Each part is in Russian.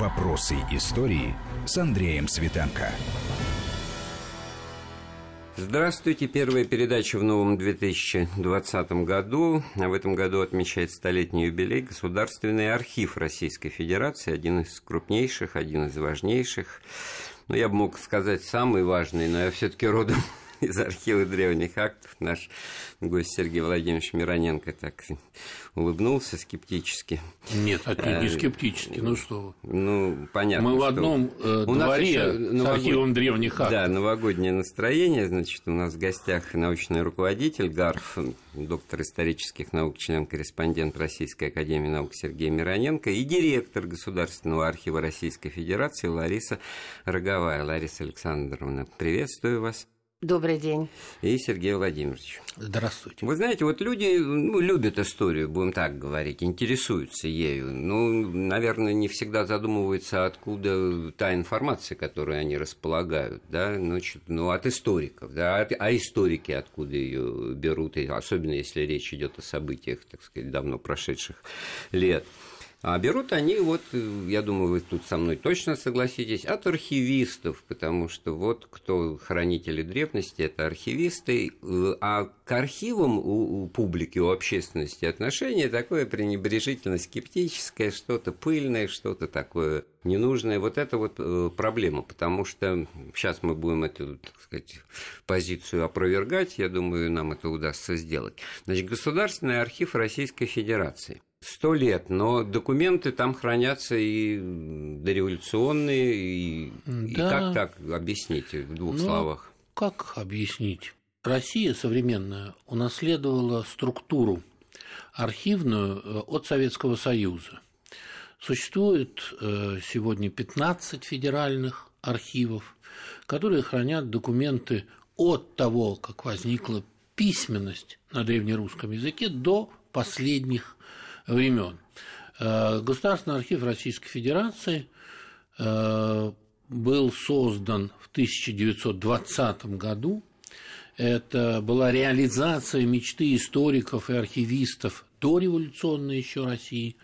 Вопросы истории с Андреем Светенко. Здравствуйте. Первая передача в новом 2020 году. А в этом году отмечает столетний юбилей Государственный архив Российской Федерации, один из крупнейших, один из важнейших. Ну, я бы мог сказать, самый важный, но я все-таки родом из архива древних актов. Наш гость Сергей Владимирович Мироненко так улыбнулся скептически. Нет, отнюдь не э, скептически, ну что вы. Ну, понятно. Мы в одном э, дворе с архивом древних актов. Да, новогоднее настроение, значит, у нас в гостях научный руководитель ГАРФ, доктор исторических наук, член-корреспондент Российской Академии Наук Сергей Мироненко и директор Государственного архива Российской Федерации Лариса Роговая. Лариса Александровна, приветствую вас. Добрый день. И Сергей Владимирович. Здравствуйте. Вы знаете, вот люди ну, любят историю, будем так говорить, интересуются ею. Ну, наверное, не всегда задумываются, откуда та информация, которую они располагают, да, значит, ну, от историков, да, а историки откуда ее берут, особенно если речь идет о событиях, так сказать, давно прошедших лет. А берут они, вот, я думаю, вы тут со мной точно согласитесь, от архивистов, потому что вот кто хранители древности, это архивисты, а к архивам у, у публики, у общественности отношение такое пренебрежительно скептическое, что-то пыльное, что-то такое ненужное. Вот это вот э, проблема, потому что сейчас мы будем эту, так сказать, позицию опровергать, я думаю, нам это удастся сделать. Значит, Государственный архив Российской Федерации – Сто лет, но документы там хранятся и дореволюционные, и, да. и как так объяснить в двух ну, словах? Как объяснить? Россия современная унаследовала структуру архивную э, от Советского Союза. Существует э, сегодня 15 федеральных архивов, которые хранят документы от того, как возникла письменность на древнерусском языке, до последних времен. Э, Государственный архив Российской Федерации э, был создан в 1920 году. Это была реализация мечты историков и архивистов до революционной еще России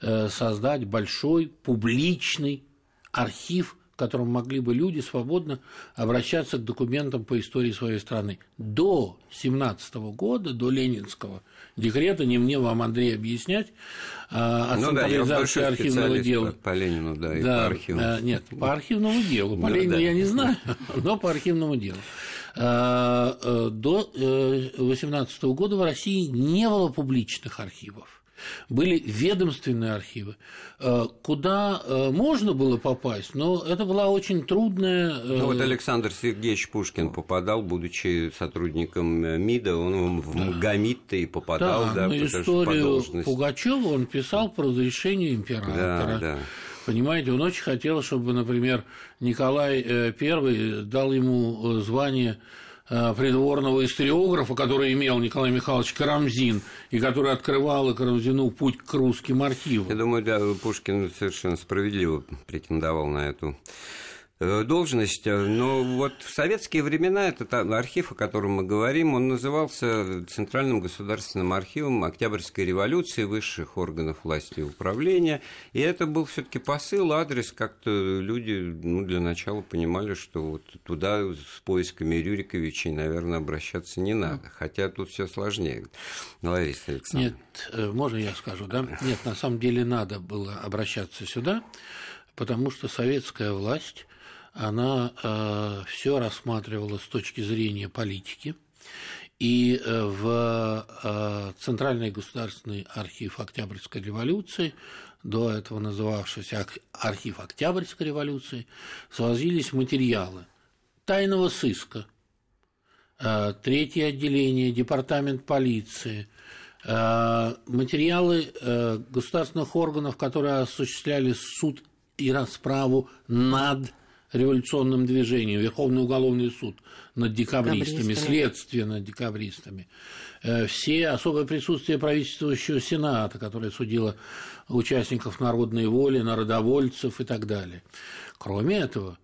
э, создать большой публичный архив котором могли бы люди свободно обращаться к документам по истории своей страны. До 17 года, до Ленинского декрета, не мне вам, Андрей, объяснять, а, о ну, централизации да, архивного дела. По Ленину, да, и да, по архивному. А, нет, по архивному делу. По ну, Ленину да. я не знаю, но по архивному делу. А, э, до 18 э, года в России не было публичных архивов были ведомственные архивы, э, куда э, можно было попасть, но это была очень трудная... Э, ну, вот Александр Сергеевич Пушкин попадал, будучи сотрудником МИДа, он в да. МГАМИД-то и попадал, да, да ну, историю Пугачева он писал по разрешению императора. Да, да. Понимаете, он очень хотел, чтобы, например, Николай I дал ему звание придворного историографа, который имел Николай Михайлович Карамзин, и который открывал Карамзину путь к русским архивам. Я думаю, да, Пушкин совершенно справедливо претендовал на эту Э, должность. Э, но вот в советские времена этот архив, о котором мы говорим, он назывался Центральным государственным архивом Октябрьской революции, высших органов власти и управления. И это был все таки посыл, адрес. Как-то люди ну, для начала понимали, что вот туда с поисками Рюриковичей, наверное, обращаться не надо. Хотя тут все сложнее. Лариса Александровна. Нет, э, можно я скажу, да? Нет, на самом деле надо было обращаться сюда, потому что советская власть она э, все рассматривала с точки зрения политики. И э, в э, Центральный государственный архив Октябрьской революции, до этого называвшийся архив Октябрьской революции, свозились материалы тайного сыска, э, третье отделение, департамент полиции, э, материалы э, государственных органов, которые осуществляли суд и расправу над революционным движением, Верховный уголовный суд над декабристами, следствие над декабристами, э, все особое присутствие правительствующего Сената, которое судило участников народной воли, народовольцев и так далее. Кроме этого,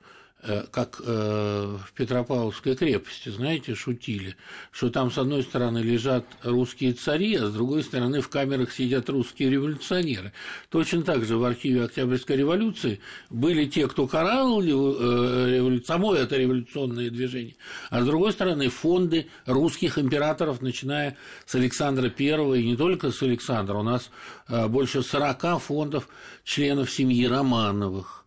как э, в Петропавловской крепости, знаете, шутили, что там с одной стороны лежат русские цари, а с другой стороны в камерах сидят русские революционеры. Точно так же в архиве Октябрьской революции были те, кто карал э, само это революционное движение, а с другой стороны фонды русских императоров, начиная с Александра I и не только с Александра, у нас больше 40 фондов членов семьи Романовых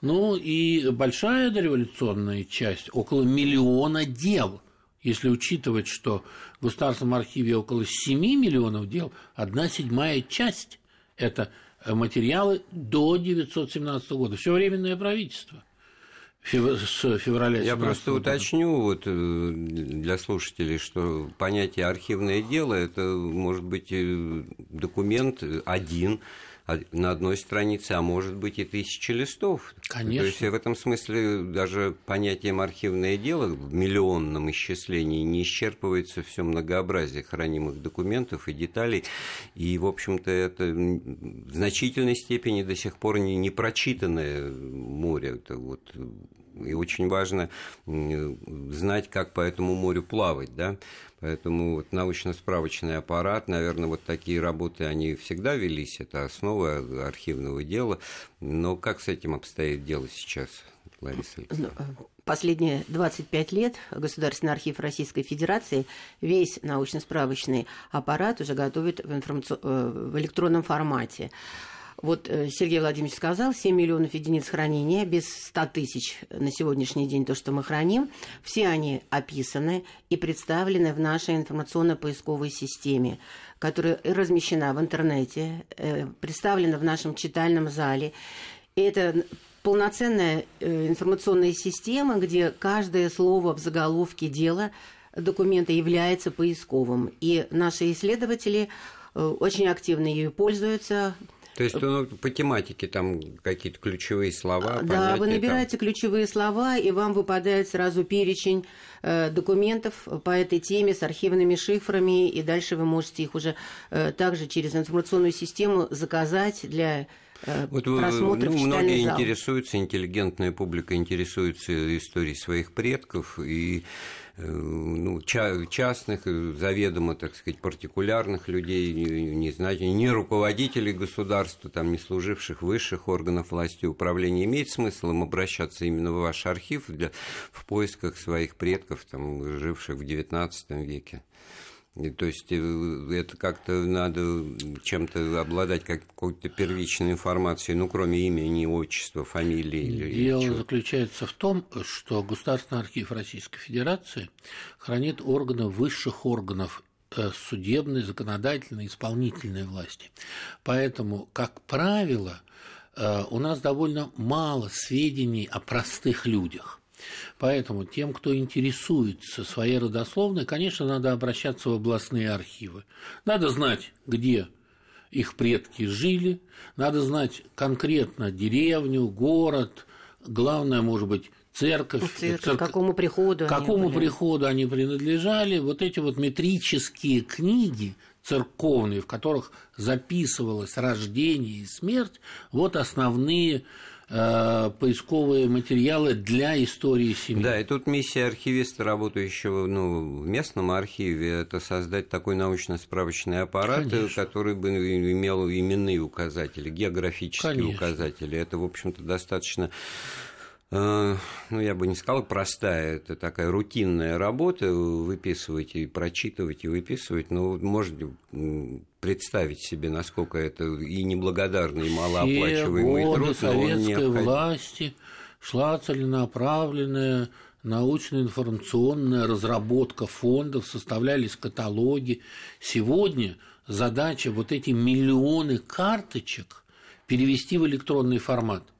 ну и большая дореволюционная часть, около миллиона дел. Если учитывать, что в Государственном архиве около 7 миллионов дел, одна седьмая часть – это материалы до 1917 года. Все временное правительство с февраля Я просто года. уточню вот э, для слушателей, что понятие архивное дело это может быть э, документ один на одной странице, а может быть и тысячи листов. Конечно. То есть в этом смысле даже понятием архивное дело в миллионном исчислении не исчерпывается все многообразие хранимых документов и деталей. И, в общем-то, это в значительной степени до сих пор не, не прочитанное море. Это вот и очень важно знать, как по этому морю плавать, да. Поэтому вот научно-справочный аппарат, наверное, вот такие работы, они всегда велись, это основа архивного дела. Но как с этим обстоит дело сейчас, Лариса Александровна? Ну, последние 25 лет Государственный архив Российской Федерации весь научно-справочный аппарат уже готовит в, информаци... Э, в электронном формате. Вот э, Сергей Владимирович сказал, 7 миллионов единиц хранения, без 100 тысяч на сегодняшний день то, что мы храним. Все они описаны и представлены в нашей информационно-поисковой системе, которая размещена в интернете, э, представлена в нашем читальном зале. И это полноценная э, информационная система, где каждое слово в заголовке дела документа является поисковым. И наши исследователи очень активно ею пользуются, то есть ну, по тематике там какие-то ключевые слова. Да, вы набираете там... ключевые слова, и вам выпадает сразу перечень э, документов по этой теме с архивными шифрами, и дальше вы можете их уже э, также через информационную систему заказать для э, вот, просмотра ну, Многие зал. интересуются, интеллигентная публика интересуется историей своих предков, и Э, ну, частных, э, заведомо, так сказать, партикулярных людей, не, знаете, не руководителей государства, там, не служивших высших органов власти и управления, имеет смысл им обращаться именно в ваш архив для, в поисках своих предков, там, живших в XIX веке? То есть э, это как-то надо чем-то обладать какой-то первичной информацией, ну, кроме имени, отчества, фамилии. Или Дело чего. заключается в том, что Государственный архив Российской Федерации хранит органы высших органов э, судебной, законодательной, исполнительной власти. Поэтому, как правило, э, у нас довольно мало сведений о простых людях. Поэтому тем, кто интересуется своей родословной, конечно, надо обращаться в областные архивы. Надо знать, где их предки жили, надо знать конкретно деревню, город, главное, может быть, церковь, ну, церковь церковь. какому приходу какому они приходу они принадлежали, вот эти вот метрические книги церковные, в которых записывалось рождение и смерть, вот основные поисковые материалы для истории семьи. Да, и тут миссия архивиста, работающего ну, в местном архиве, это создать такой научно-справочный аппарат, Конечно. который бы имел именные указатели, географические Конечно. указатели. Это, в общем-то, достаточно Э, ну, я бы не сказал простая, это такая рутинная работа, выписывать и прочитывать и выписывать, но можно представить себе, насколько это и неблагодарный, и малооплачиваемый Все труд, советской власти шла целенаправленная научно-информационная разработка фондов, составлялись каталоги. Сегодня задача вот эти миллионы карточек перевести в электронный формат –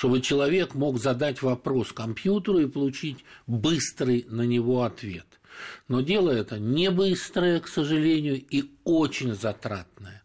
чтобы человек мог задать вопрос компьютеру и получить быстрый на него ответ. Но дело это не быстрое, к сожалению, и очень затратное.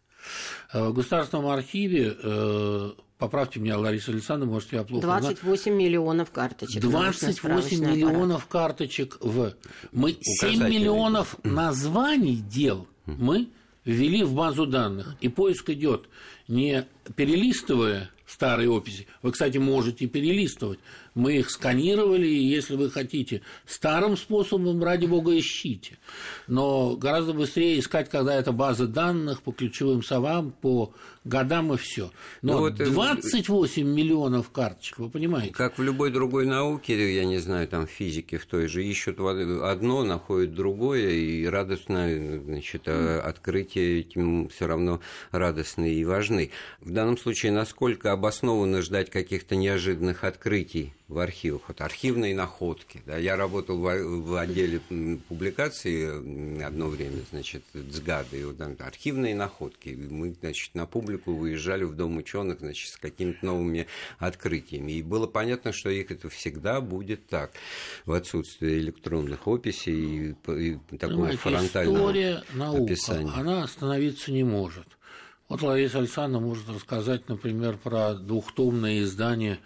Э, в Государственном архиве э, Поправьте меня, Лариса Александровна, может, я плохо 28 знаю. миллионов карточек. 28 миллионов аппарат. карточек в... Мы 7 миллионов названий дел мы ввели в базу данных. И поиск идет не перелистывая старые описи. Вы, кстати, можете перелистывать. Мы их сканировали, и если вы хотите старым способом, ради бога, ищите. Но гораздо быстрее искать, когда это базы данных по ключевым словам, по годам и все. Но ну, вот 28 э, миллионов карточек, вы понимаете? Как в любой другой науке, я не знаю, там физики в той же, ищут одно, находят другое, и радостно, значит, а открытие этим все равно радостные и важны. В данном случае, насколько обоснованно ждать каких-то неожиданных открытий в архивах, вот архивные находки. Да. Я работал в, в отделе публикации одно время, значит, ЦГАДа, и вот, там, архивные находки. Мы, значит, на публику выезжали в Дом ученых, значит, с какими-то новыми открытиями. И было понятно, что их это всегда будет так, в отсутствии электронных описей и, и такого Понимаете, фронтального история, наука, описания. она остановиться не может. Вот Лариса Александровна может рассказать, например, про двухтомное издание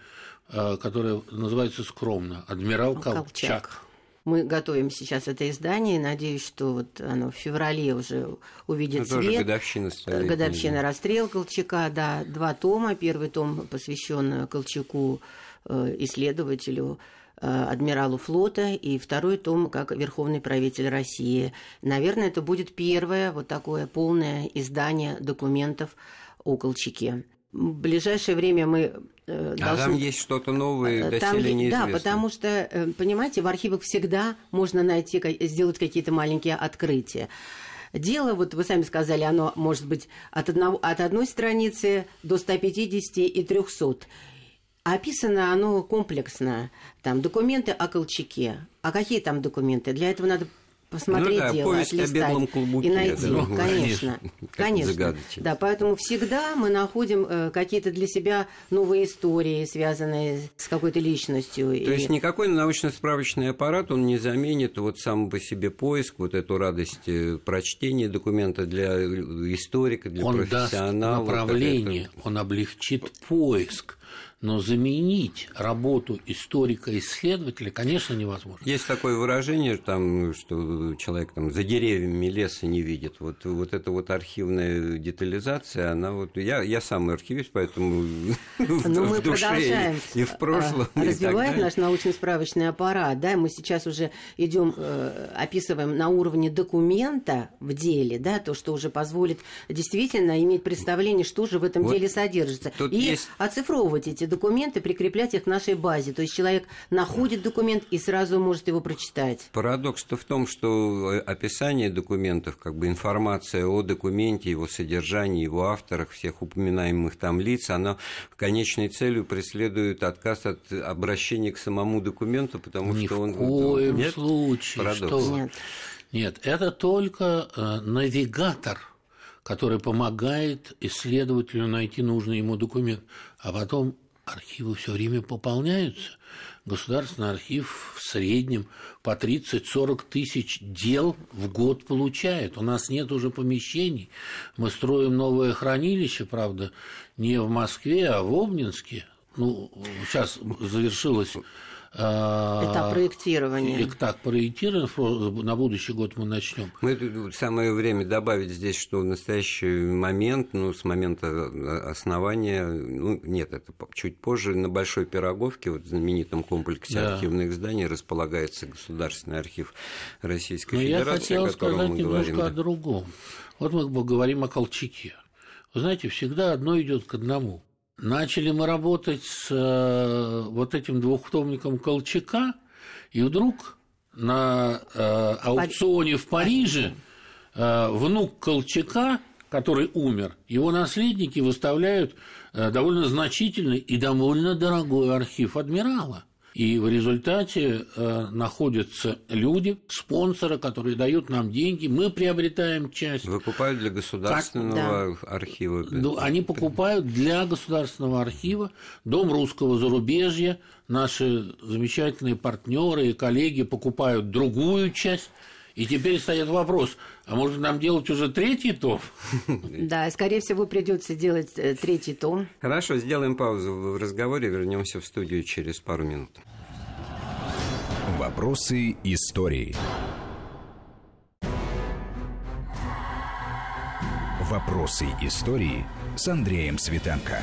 Э, которая называется скромно «Адмирал Колчак». Колчак. Мы готовим сейчас это издание, и надеюсь, что вот оно в феврале уже увидит это свет. годовщина столетия. Годовщина расстрела Колчака, да. Два тома. Первый том посвящен Колчаку, э, исследователю, адмиралу флота, и второй том как верховный правитель России. Наверное, это будет первое вот такое полное издание документов о Колчаке. В ближайшее время мы э, должны... А там есть что-то новое, э, там доселе неизвестно. Да, потому что, э, понимаете, в архивах всегда можно найти, сделать какие-то маленькие открытия. Дело, вот вы сами сказали, оно может быть от, одного, от одной страницы до 150 и 300. Описано оно комплексно. Там документы о Колчаке. А какие там документы? Для этого надо посмотреть ну, да, дело, отлистать о белом клубуке, и найти. Да, ну, конечно, конечно. Да, поэтому всегда мы находим э, какие-то для себя новые истории, связанные с какой-то личностью. То и... есть никакой научно-справочный аппарат, он не заменит вот сам по себе поиск, вот эту радость э, прочтения документа для историка, для он профессионала. Он даст направление, он облегчит поиск но заменить работу историка-исследователя, конечно, невозможно. Есть такое выражение, там, что человек там, за деревьями леса не видит. Вот, вот эта вот архивная детализация, она вот... Я, я сам архивист, поэтому Но мы продолжаем и в прошлом. Развивать наш научно-справочный аппарат. Да, мы сейчас уже идем, э, описываем на уровне документа в деле, да, то, что уже позволит действительно иметь представление, что же в этом деле содержится. И оцифровывать эти документы, прикреплять их к нашей базе. То есть человек находит документ и сразу может его прочитать. Парадокс-то в том, что э, описание документов, как бы информация о документе, его содержании, его авторах, всех упоминаемых там лиц, она конечной целью преследует отказ от обращения к самому документу, потому Ни что он... в коем Нет? случае. Парадокс. Что? Нет. Нет, это только э, навигатор который помогает исследователю найти нужный ему документ. А потом архивы все время пополняются. Государственный архив в среднем по 30-40 тысяч дел в год получает. У нас нет уже помещений. Мы строим новое хранилище, правда, не в Москве, а в Обнинске. Ну, сейчас завершилось Этап проектирования. Так, проектирование, на будущий год мы начнем. Мы самое время добавить здесь, что в настоящий момент, ну, с момента э, основания, ну, нет, это чуть позже, на Большой Пироговке, вот в знаменитом комплексе да. архивных зданий, располагается Государственный архив Российской Но Федерации, я хотел сказать мы немножко говорим. о другом. Вот мы говорим о Колчаке. Вы знаете, всегда одно идет к одному. Начали мы работать с э, вот этим двухтомником Колчака, и вдруг на э, аукционе в Париже э, внук Колчака, который умер, его наследники выставляют довольно значительный и довольно дорогой архив адмирала. И в результате э, находятся люди, спонсоры, которые дают нам деньги, мы приобретаем часть. Выкупают для государственного как, да. архива. Ну, они покупают для государственного архива Дом русского зарубежья, наши замечательные партнеры и коллеги покупают другую часть и теперь стоит вопрос, а может нам делать уже третий том? Да, скорее всего, придется делать э, третий том. Хорошо, сделаем паузу в разговоре, вернемся в студию через пару минут. Вопросы истории. Вопросы истории с Андреем Светенко.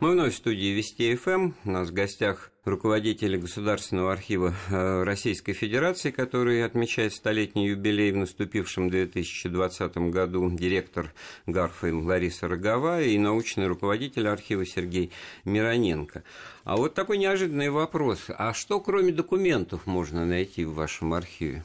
Мы вновь в студии Вести ФМ. Эм. У нас в гостях руководитель Государственного архива э, Российской Федерации, который отмечает столетний юбилей в наступившем 2020 году, директор Гарфа Лариса Рогова и научный руководитель архива Сергей Мироненко. А вот такой неожиданный вопрос. А что кроме документов можно найти в вашем архиве?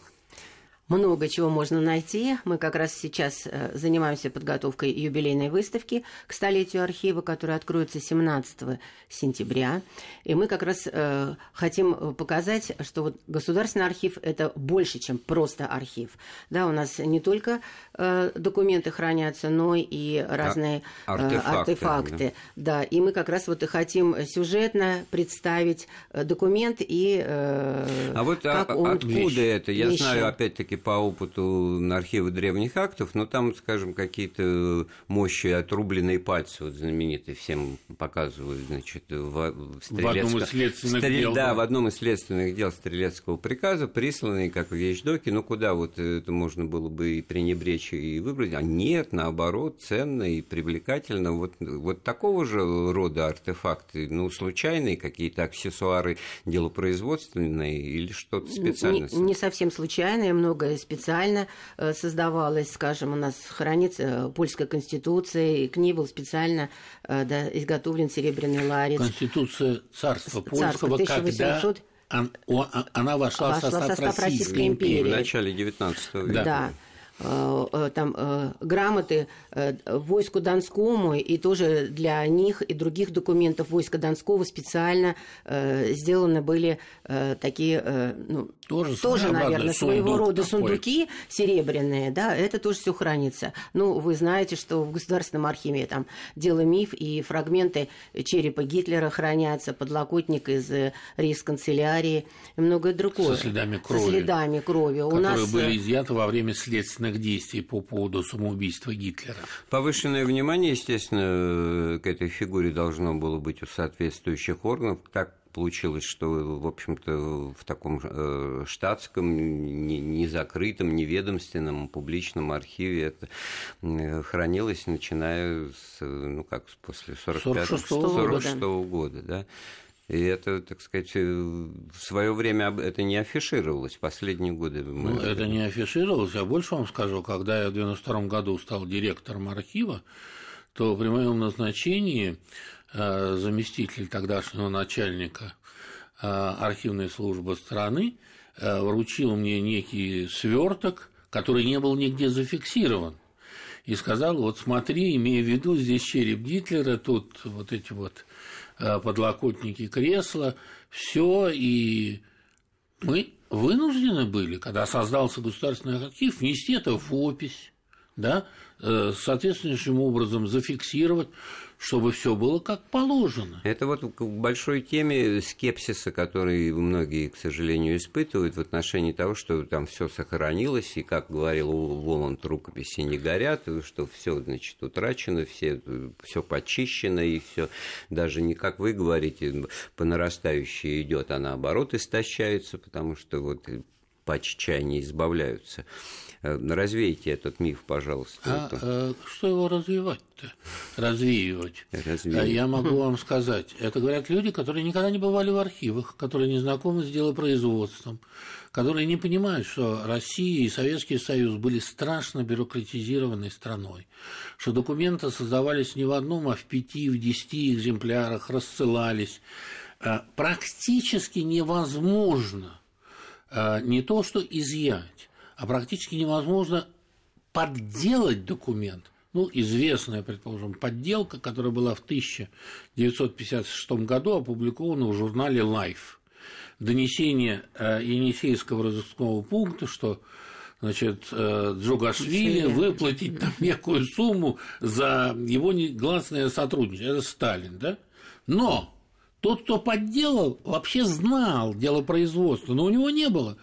Много чего можно найти. Мы как раз сейчас э, занимаемся подготовкой юбилейной выставки к столетию архива, которая откроется 17 сентября. И мы как раз э, хотим показать, что вот Государственный архив – это больше, чем просто архив. Да, у нас не только э, документы хранятся, но и разные а, артефакты. артефакты да. да, и мы как раз вот и хотим сюжетно представить документ и а вот а как а, он откуда вещь, это? Я вещи. знаю, опять-таки, по опыту архива древних актов, но там, скажем, какие-то мощи отрубленные пальцы, вот знаменитые, всем показывают, значит, в, в, в одном из следственных Стрел... дел. Да, в одном из следственных дел стрелецкого приказа, присланные как вещдоки, ну куда вот это можно было бы и пренебречь, и выбрать, а нет, наоборот, ценно и привлекательно. Вот, вот такого же рода артефакты, ну, случайные какие-то аксессуары делопроизводственные или что-то специальное? Не, не совсем случайные, многое специально э, создавалось, скажем, у нас хранится э, польская конституция, и к ней был специально э, да, изготовлен серебряный ларец. Конституция царства польского, 1800... когда она вошла, вошла в состав, состав Российской империи. В начале XIX века. Да. там грамоты войску Донскому, и тоже для них и других документов войска Донского специально сделаны были такие ну, тоже, тоже наверное, своего рода такой. сундуки серебряные, да, это тоже все хранится. Ну, вы знаете, что в Государственном архиве там дело миф и фрагменты черепа Гитлера хранятся, подлокотник из э, рейс-канцелярии и многое другое. Со следами крови. Со следами крови. У которые нас... были э, изъяты во время следственных действий по поводу самоубийства Гитлера. Повышенное внимание, естественно, к этой фигуре должно было быть у соответствующих органов, так получилось, что, в общем-то, в таком э, штатском, незакрытом, неведомственном, публичном архиве это э, хранилось, начиная с, ну, как, после 45 -го, года. да. И это, так сказать, э, в свое время это не афишировалось. Последние годы мы... Ну, это не афишировалось. Я больше вам скажу, когда я в 92 году стал директором архива, то при моем назначении заместитель тогдашнего начальника э, архивной службы страны э, вручил мне некий сверток, который не был нигде зафиксирован. И сказал, вот смотри, имея в виду, здесь череп Гитлера, тут вот эти вот подлокотники кресла, все, и мы вынуждены были, когда создался государственный архив, внести это в опись, да, соответствующим образом зафиксировать, чтобы все было как положено. Это вот к большой теме скепсиса, который многие, к сожалению, испытывают в отношении того, что там все сохранилось, и, как говорил Воланд, рукописи не горят, что все, значит, утрачено, все, все почищено, и все даже не как вы говорите, по нарастающей идет, а наоборот истощается, потому что вот по не избавляются. Э, развейте этот миф, пожалуйста. А, а что его развивать-то? Развеивать. Развеивать. Я могу вам сказать. Это говорят люди, которые никогда не бывали в архивах, которые не знакомы с делопроизводством, которые не понимают, что Россия и Советский Союз были страшно бюрократизированной страной, что документы создавались не в одном, а в пяти, в десяти экземплярах, рассылались. Э, практически невозможно не то что изъять, а практически невозможно подделать документ. Ну, известная, предположим, подделка, которая была в 1956 году опубликована в журнале Life. Донесение э, Енисейского разыскного пункта, что значит, э, Джугашвили выплатить там некую сумму за его негласное сотрудничество. Это Сталин, да? Но тот, кто подделал, вообще знал дело производства, но у него не было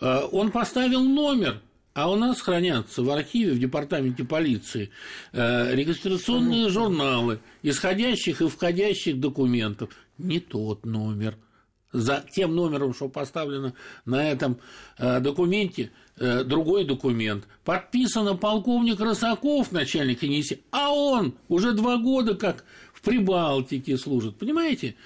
он поставил номер, а у нас хранятся в архиве, в департаменте полиции э, регистрационные журналы исходящих и входящих документов. Не тот номер. За тем номером, что поставлено на этом э, документе, другой документ. Подписано полковник Рысаков, начальник НИСИ, а он уже два года как в Прибалтике служат. Понимаете?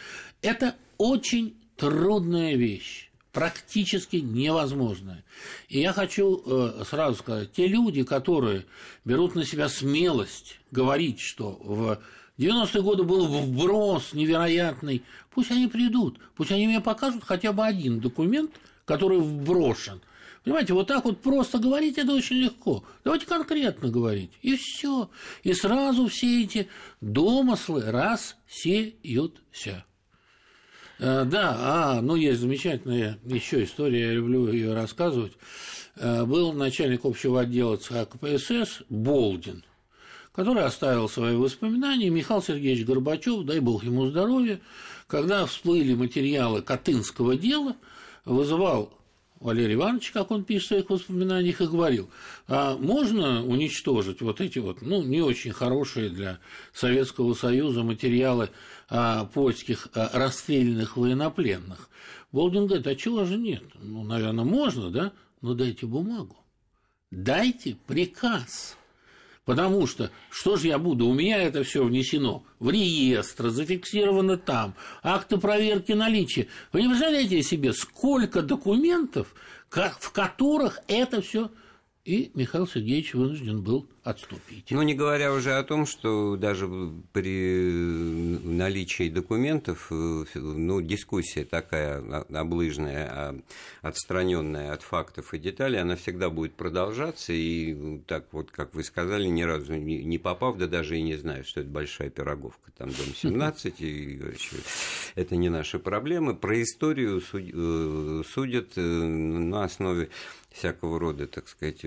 Это очень трудная вещь практически невозможная. И я хочу э, сразу сказать, те люди, которые берут на себя смелость говорить, что в 90-е годы был вброс невероятный, пусть они придут, пусть они мне покажут хотя бы один документ, который вброшен. Понимаете, вот так вот просто говорить это очень легко. Давайте конкретно говорить. И все. И сразу все эти домыслы рассеются. Э, да, а, ну есть замечательная еще история, я люблю ее рассказывать. Э, был начальник общего отдела ЦК КПСС Болдин, который оставил свои воспоминания. Михаил Сергеевич Горбачев, дай бог ему здоровья, когда всплыли материалы Катынского дела, вызывал Валерий Иванович, как он пишет в своих воспоминаниях, и говорил, а можно уничтожить вот эти вот, ну, не очень хорошие для Советского Союза материалы а, польских а, расстрелянных военнопленных? Болдин говорит, а чего же нет? Ну, наверное, можно, да? Но дайте бумагу. Дайте приказ. Потому что что же я буду? У меня это все внесено в реестр, зафиксировано там, акты проверки наличия. Вы не представляете себе, сколько документов, в которых это все и Михаил Сергеевич вынужден был отступить. Ну, не говоря уже о том, что даже при наличии документов, э, ну, дискуссия такая облыжная, отстраненная от фактов и деталей, она всегда будет продолжаться, и так вот, как вы сказали, ни разу не попав, да даже и не знаю, что это большая пироговка, там дом 17, и это не наши проблемы. Про историю э, судят э, на основе всякого рода, так сказать,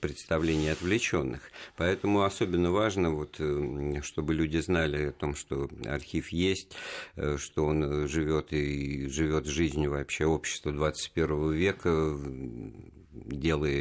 представлений отвлеченных. Поэтому особенно важно, вот, э, чтобы люди знали о том, что архив есть, э, что он живет и живет жизнью вообще общества 21 века, делая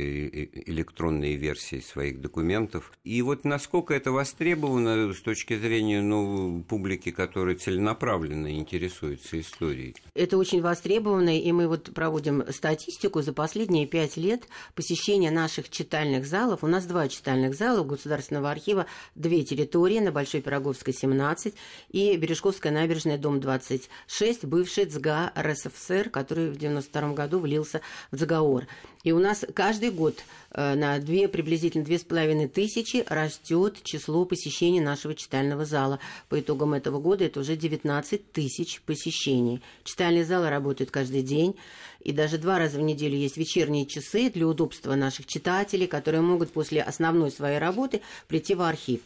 электронные версии своих документов. И вот насколько это востребовано с точки зрения ну, публики, которая целенаправленно интересуется историей? Это очень востребовано, и мы вот проводим статистику за последние пять лет посещения наших читальных залов. У нас два читальных зала у Государственного архива, две территории на Большой Пироговской, 17, и Бережковская набережная, дом 26, бывший ЦГА РСФСР, который в 92 году влился в ЦГАОР. И у нас каждый год э, на две, приблизительно две с половиной тысячи растет число посещений нашего читального зала. По итогам этого года это уже 19 тысяч посещений. Читальные залы работают каждый день. И даже два раза в неделю есть вечерние часы для удобства наших читателей, которые могут после основной своей работы прийти в архив.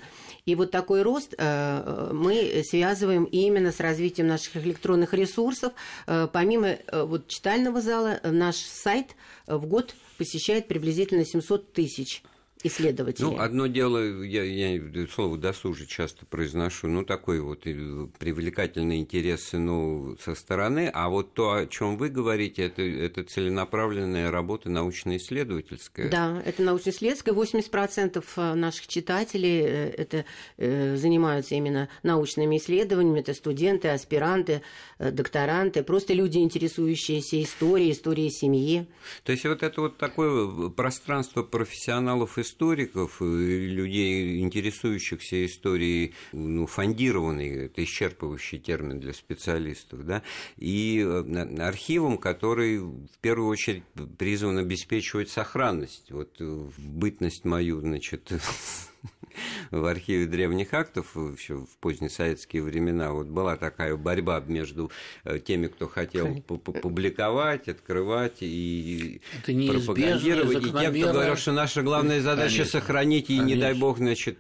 И вот такой рост э, мы связываем именно с развитием наших электронных ресурсов. Э, помимо вот читального зала, наш сайт в год посещает приблизительно 700 тысяч исследователей. Ну, одно дело, я, я слово досужи часто произношу, ну, такой вот э, привлекательный интерес ну, со стороны, а вот то, о чем вы говорите, это, это целенаправленная работа научно-исследовательская. Да, это научно-исследовательская. 80% э, наших читателей э, это, занимаются именно научными исследованиями, это студенты, аспиранты, докторанты, просто люди, интересующиеся историей, историей семьи. То есть вот это вот такое пространство профессионалов и историков, людей, интересующихся историей, ну, фондированный, это исчерпывающий термин для специалистов, да, и э, архивом, который в первую очередь призван обеспечивать сохранность. Вот в бытность мою, значит, в архиве древних актов еще в поздние советские времена вот была такая борьба между э, теми, кто хотел публиковать, открывать и пропагандировать, и те, кто говорил, что наша главная задача Конечно. сохранить и, Конечно. не дай бог, значит,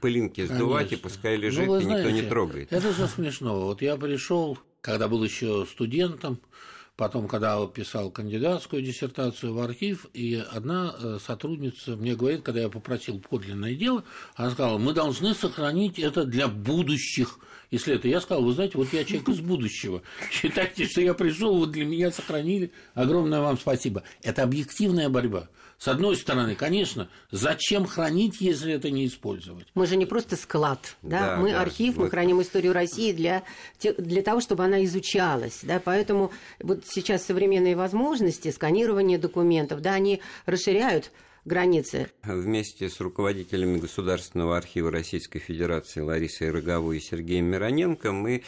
пылинки сдувать, Конечно. и пускай лежит, ну, и знаете, никто не трогает. Это же смешно. Вот я пришел, когда был еще студентом, Потом, когда писал кандидатскую диссертацию в архив, и одна э, сотрудница мне говорит, когда я попросил подлинное дело, она сказала, мы должны сохранить это для будущих исследователей. Я сказал, вы знаете, вот я человек из будущего. Считайте, что я пришел, вот для меня сохранили. Огромное вам спасибо. Это объективная борьба. С одной стороны, конечно, зачем хранить, если это не использовать? Мы же не просто склад, да, да мы да, архив, вот. мы храним историю России для, для того, чтобы она изучалась, да, поэтому вот сейчас современные возможности сканирования документов, да, они расширяют границы. Вместе с руководителями Государственного архива Российской Федерации Ларисой Роговой и Сергеем Мироненко мы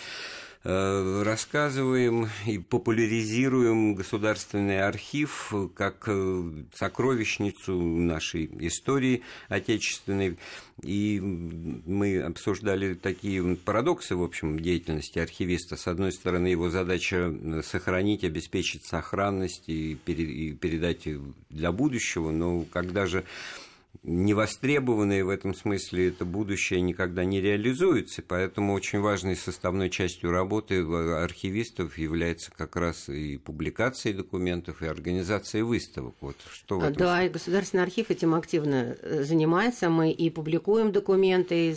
рассказываем и популяризируем государственный архив как э, сокровищницу нашей истории отечественной. И мы обсуждали такие парадоксы, в общем, деятельности архивиста. С одной стороны, его задача э, сохранить, обеспечить сохранность и передать для будущего, но когда же невостребованные в этом смысле это будущее никогда не реализуется, поэтому очень важной составной частью работы архивистов является как раз и публикация документов, и организация выставок. Вот что в да, и Государственный архив этим активно э, занимается. Мы и публикуем документы,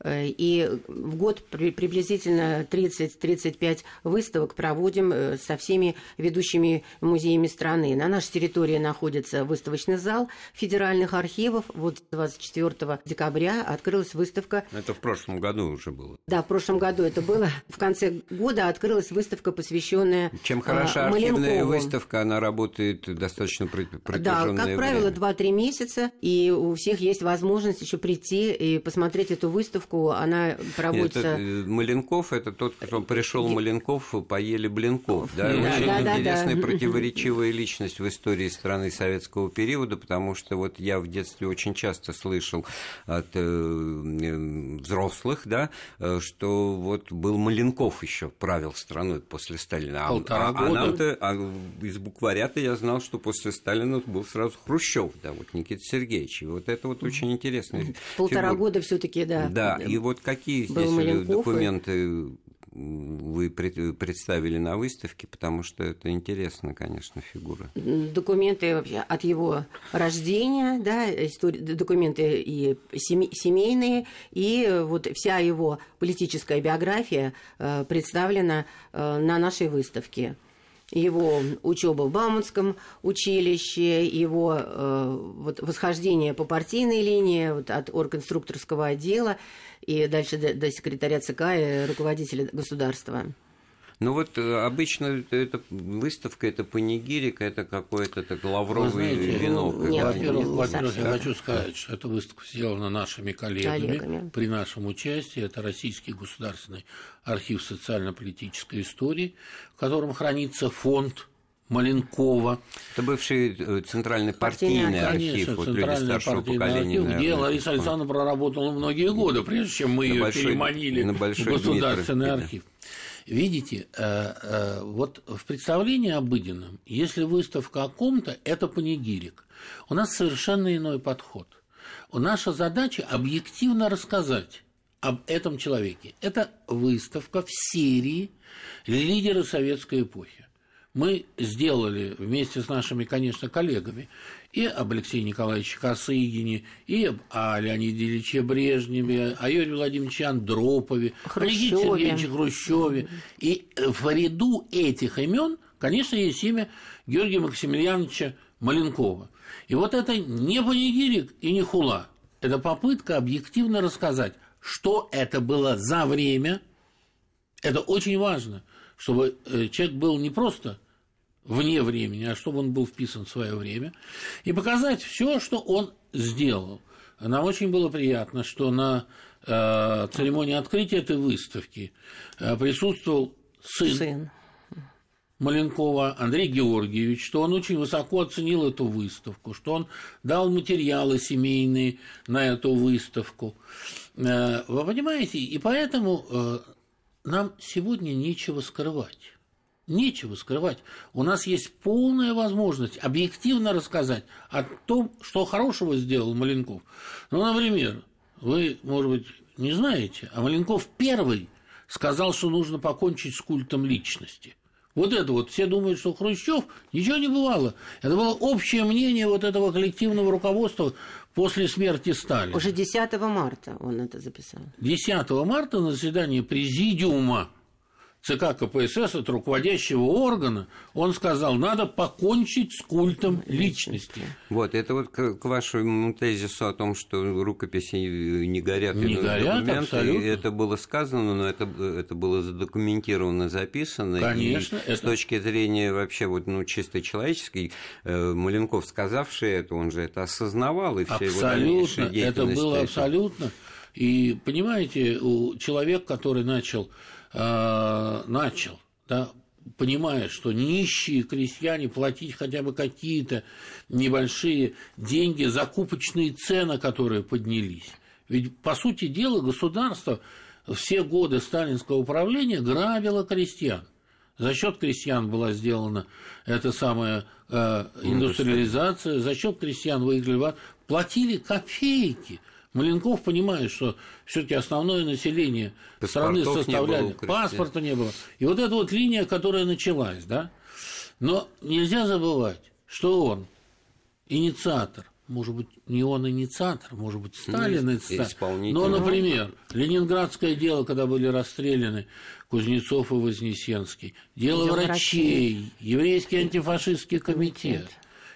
э, и в год приблизительно 30-35 выставок проводим э, со всеми ведущими музеями страны. На нашей территории находится выставочный зал федеральных архивов, вот 24 декабря открылась выставка. Это в прошлом году уже было. Да, в прошлом году это было. В конце года открылась выставка, посвященная Чем хороша а, архивная выставка, она работает достаточно протяженное Да, как правило, 2-3 месяца, и у всех есть возможность еще прийти и посмотреть эту выставку. Она проводится... Это, э, Маленков, это тот, кто пришел Маленков, поели блинков. Да, да очень да, интересная да, противоречивая личность в истории страны советского периода, потому что вот я в детстве очень часто слышал от э, взрослых, да, э, что вот был Маленков еще правил страной после Сталина. А, Полтора а, года. А, нам-то, а из букваря-то я знал, что после Сталина был сразу Хрущев, да, вот Никита Сергеевич. И вот это вот очень интересно. Полтора фигура. года все-таки, да. Да, и вот какие здесь документы вы представили на выставке, потому что это интересно, конечно, фигура. Документы вообще от его рождения, да, документы и семейные, и вот вся его политическая биография э, представлена э, на нашей выставке его учеба в Бауманском училище, его э, вот, восхождение по партийной линии вот, от оргконструкторского отдела и дальше до, до секретаря ЦК и руководителя государства. Ну вот э, обычно эта выставка, это панигирик, это какой-то так лавровый знаете, венок. Нет, во-первых, во-первых, я хочу сказать, что эта выставка сделана нашими коллегами, коллегами при нашем участии. Это Российский государственный архив социально-политической истории, в котором хранится фонд Маленкова. Это бывший э, центральный партийный, архив, Конечно, вот центральный старшего поколения. Архив, где Лариса Александровна проработала многие годы, прежде чем мы ее переманили в государственный Дмитров. архив. Видите, э, э, вот в представлении обыденном, если выставка о ком-то, это панигирик. У нас совершенно иной подход. Наша задача объективно рассказать об этом человеке. Это выставка в серии «Лидеры советской эпохи» мы сделали вместе с нашими, конечно, коллегами и об Алексее Николаевиче Косыгине, и о Леониде Ильиче Брежневе, о Юрии Владимировиче Андропове, Хрущеве. о Никите Сергеевиче Хрущеве. И в ряду этих имен, конечно, есть имя Георгия Максимiliaновича Маленкова. И вот это не панигирик и не хула. Это попытка объективно рассказать, что это было за время. Это очень важно, чтобы э, человек был не просто вне времени, а чтобы он был вписан в свое время, и показать все, что он сделал. Нам очень было приятно, что на э, церемонии открытия этой выставки э, присутствовал сын, сын Маленкова Андрей Георгиевич, что он очень высоко оценил эту выставку, что он дал материалы семейные на эту выставку. Э, вы понимаете, и поэтому э, нам сегодня нечего скрывать. Нечего скрывать. У нас есть полная возможность объективно рассказать о том, что хорошего сделал Маленков. Ну, например, вы, может быть, не знаете, а Маленков первый сказал, что нужно покончить с культом личности. Вот это вот, все думают, что Хрущев, ничего не бывало. Это было общее мнение вот этого коллективного руководства после смерти Сталина. Уже 10 марта он это записал. 10 марта на заседании президиума ЦК КПСС, от руководящего органа, он сказал, надо покончить с культом личности. Вот, это вот к, к вашему тезису о том, что рукописи не горят, не горят документы, абсолютно. это было сказано, но это, это было задокументировано, записано. Конечно. И это... С точки зрения вообще вот, ну, чисто человеческой, э, Маленков, сказавший это, он же это осознавал, и все абсолютно, его это было абсолютно. И понимаете, у человека, который начал Э, начал, да, понимая, что нищие крестьяне платить хотя бы какие-то небольшие деньги, закупочные цены, которые поднялись. Ведь, по сути дела, государство все годы сталинского управления грабило крестьян. За счет крестьян была сделана эта самая э, индустриализация, за счет крестьян выиграли, платили копейки – Маленков понимает, что все-таки основное население страны составляли, паспорта не было. И вот эта вот линия, которая началась, да. Но нельзя забывать, что он инициатор. Может быть, не он инициатор, может быть, Сталин инициатор. Но, например, Ленинградское дело, когда были расстреляны Кузнецов и Вознесенский, дело, дело врачей, врачей, еврейский антифашистский комитет.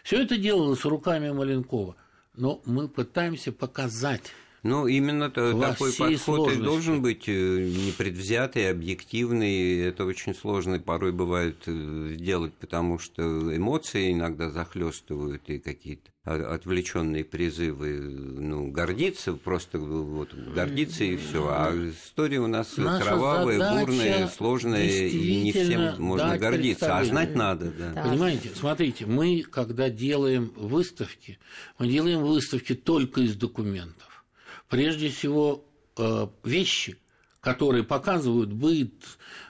Все это делалось руками Маленкова но мы пытаемся показать ну, именно такой подход сложности. и должен быть э, непредвзятый, объективный. Это очень сложно порой бывает э, сделать, потому что эмоции иногда захлестывают и какие-то отвлеченные призывы, ну, гордиться, просто вот гордиться и все. А история у нас Наша кровавая, бурная, сложная, и не всем можно гордиться, а знать надо. Да. Да. Понимаете, смотрите, мы, когда делаем выставки, мы делаем выставки только из документов прежде всего э, вещи, которые показывают быт,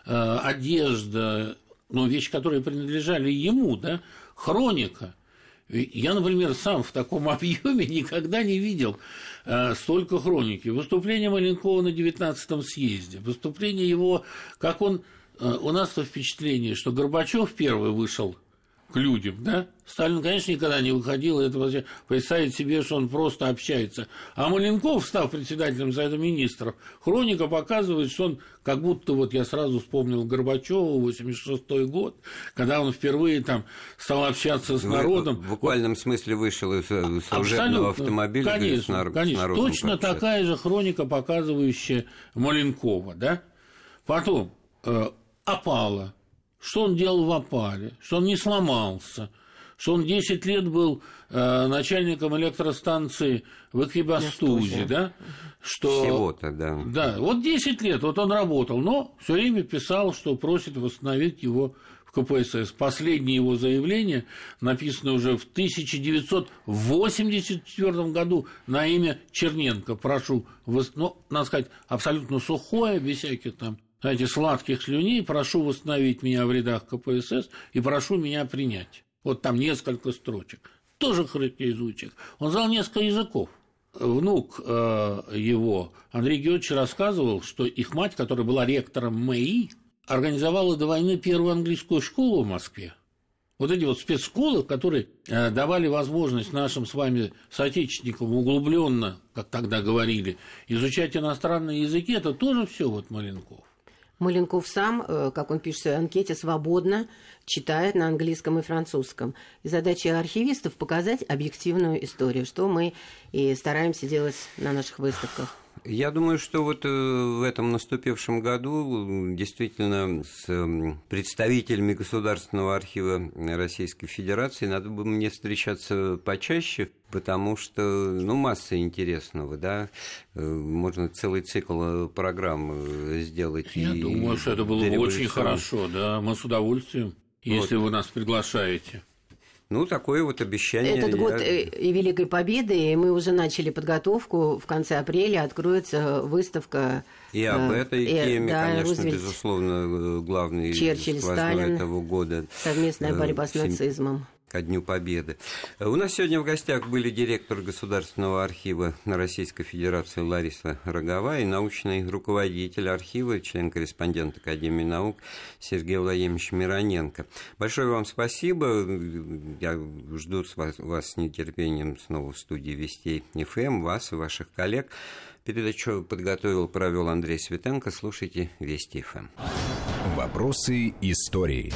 э, одежда, ну, вещи, которые принадлежали ему, да, хроника. Я, например, сам в таком объеме никогда не видел э, столько хроники. Выступление Маленкова на 19-м съезде, выступление его, как он... У нас-то впечатление, что Горбачев первый вышел к людям, да? Сталин, конечно, никогда не выходил, это представить себе, что он просто общается. А Маленков, став председателем Совета Министров, хроника показывает, что он как будто, вот я сразу вспомнил Горбачева, 86 год, когда он впервые там стал общаться с народом. В буквальном смысле вышел из э, служебного автомобиля. Конечно, с конечно. С народом точно пообщаться. такая же хроника, показывающая Маленкова, да? Потом э, опала что он делал в опале, что он не сломался, что он 10 лет был э, начальником электростанции в Экибастузе, да? Что, Всего-то, да. Да, вот 10 лет, вот он работал, но все время писал, что просит восстановить его в КПСС. Последнее его заявление написано уже в 1984 году на имя Черненко. Прошу, ну, надо сказать, абсолютно сухое, без всяких там знаете, сладких слюней, прошу восстановить меня в рядах КПСС и прошу меня принять. Вот там несколько строчек. Тоже характеризует Он знал несколько языков. Внук э, его, Андрей Георгиевич, рассказывал, что их мать, которая была ректором МЭИ, организовала до войны первую английскую школу в Москве. Вот эти вот спецшколы, которые э, давали возможность нашим с вами соотечественникам углубленно, как тогда говорили, изучать иностранные языки, это тоже все вот Маленков. Маленков сам, э, как он пишет в своей анкете, свободно читает на английском и французском. И задача архивистов – показать объективную историю, что мы и стараемся делать на наших выставках. Я думаю, что вот э, в этом наступившем году действительно с представителями Государственного архива Российской Федерации надо бы мне встречаться почаще, потому что, ну, масса интересного, да, э, можно целый цикл э, программ сделать. Я и думаю, что это было бы очень хорошо, да, мы с удовольствием, если вот. вы нас приглашаете. Ну, такое вот обещание. Этот год я... Э, и Великой Победы, и мы уже начали подготовку. В конце апреля откроется выставка. И об э, этой э, теме, да, конечно, Рузвельт, безусловно, главный Черчилль, Сталин, этого года. Совместная борьба с нацизмом ко Дню Победы. У нас сегодня в гостях были директор Государственного архива Российской Федерации Лариса Рогова и научный руководитель архива, член-корреспондент Академии наук Сергей Владимирович Мироненко. Большое вам спасибо. Я жду вас, вас с нетерпением снова в студии Вестей ФМ, вас и ваших коллег. Передачу подготовил, провел Андрей Светенко. Слушайте Вести ФМ. Вопросы истории.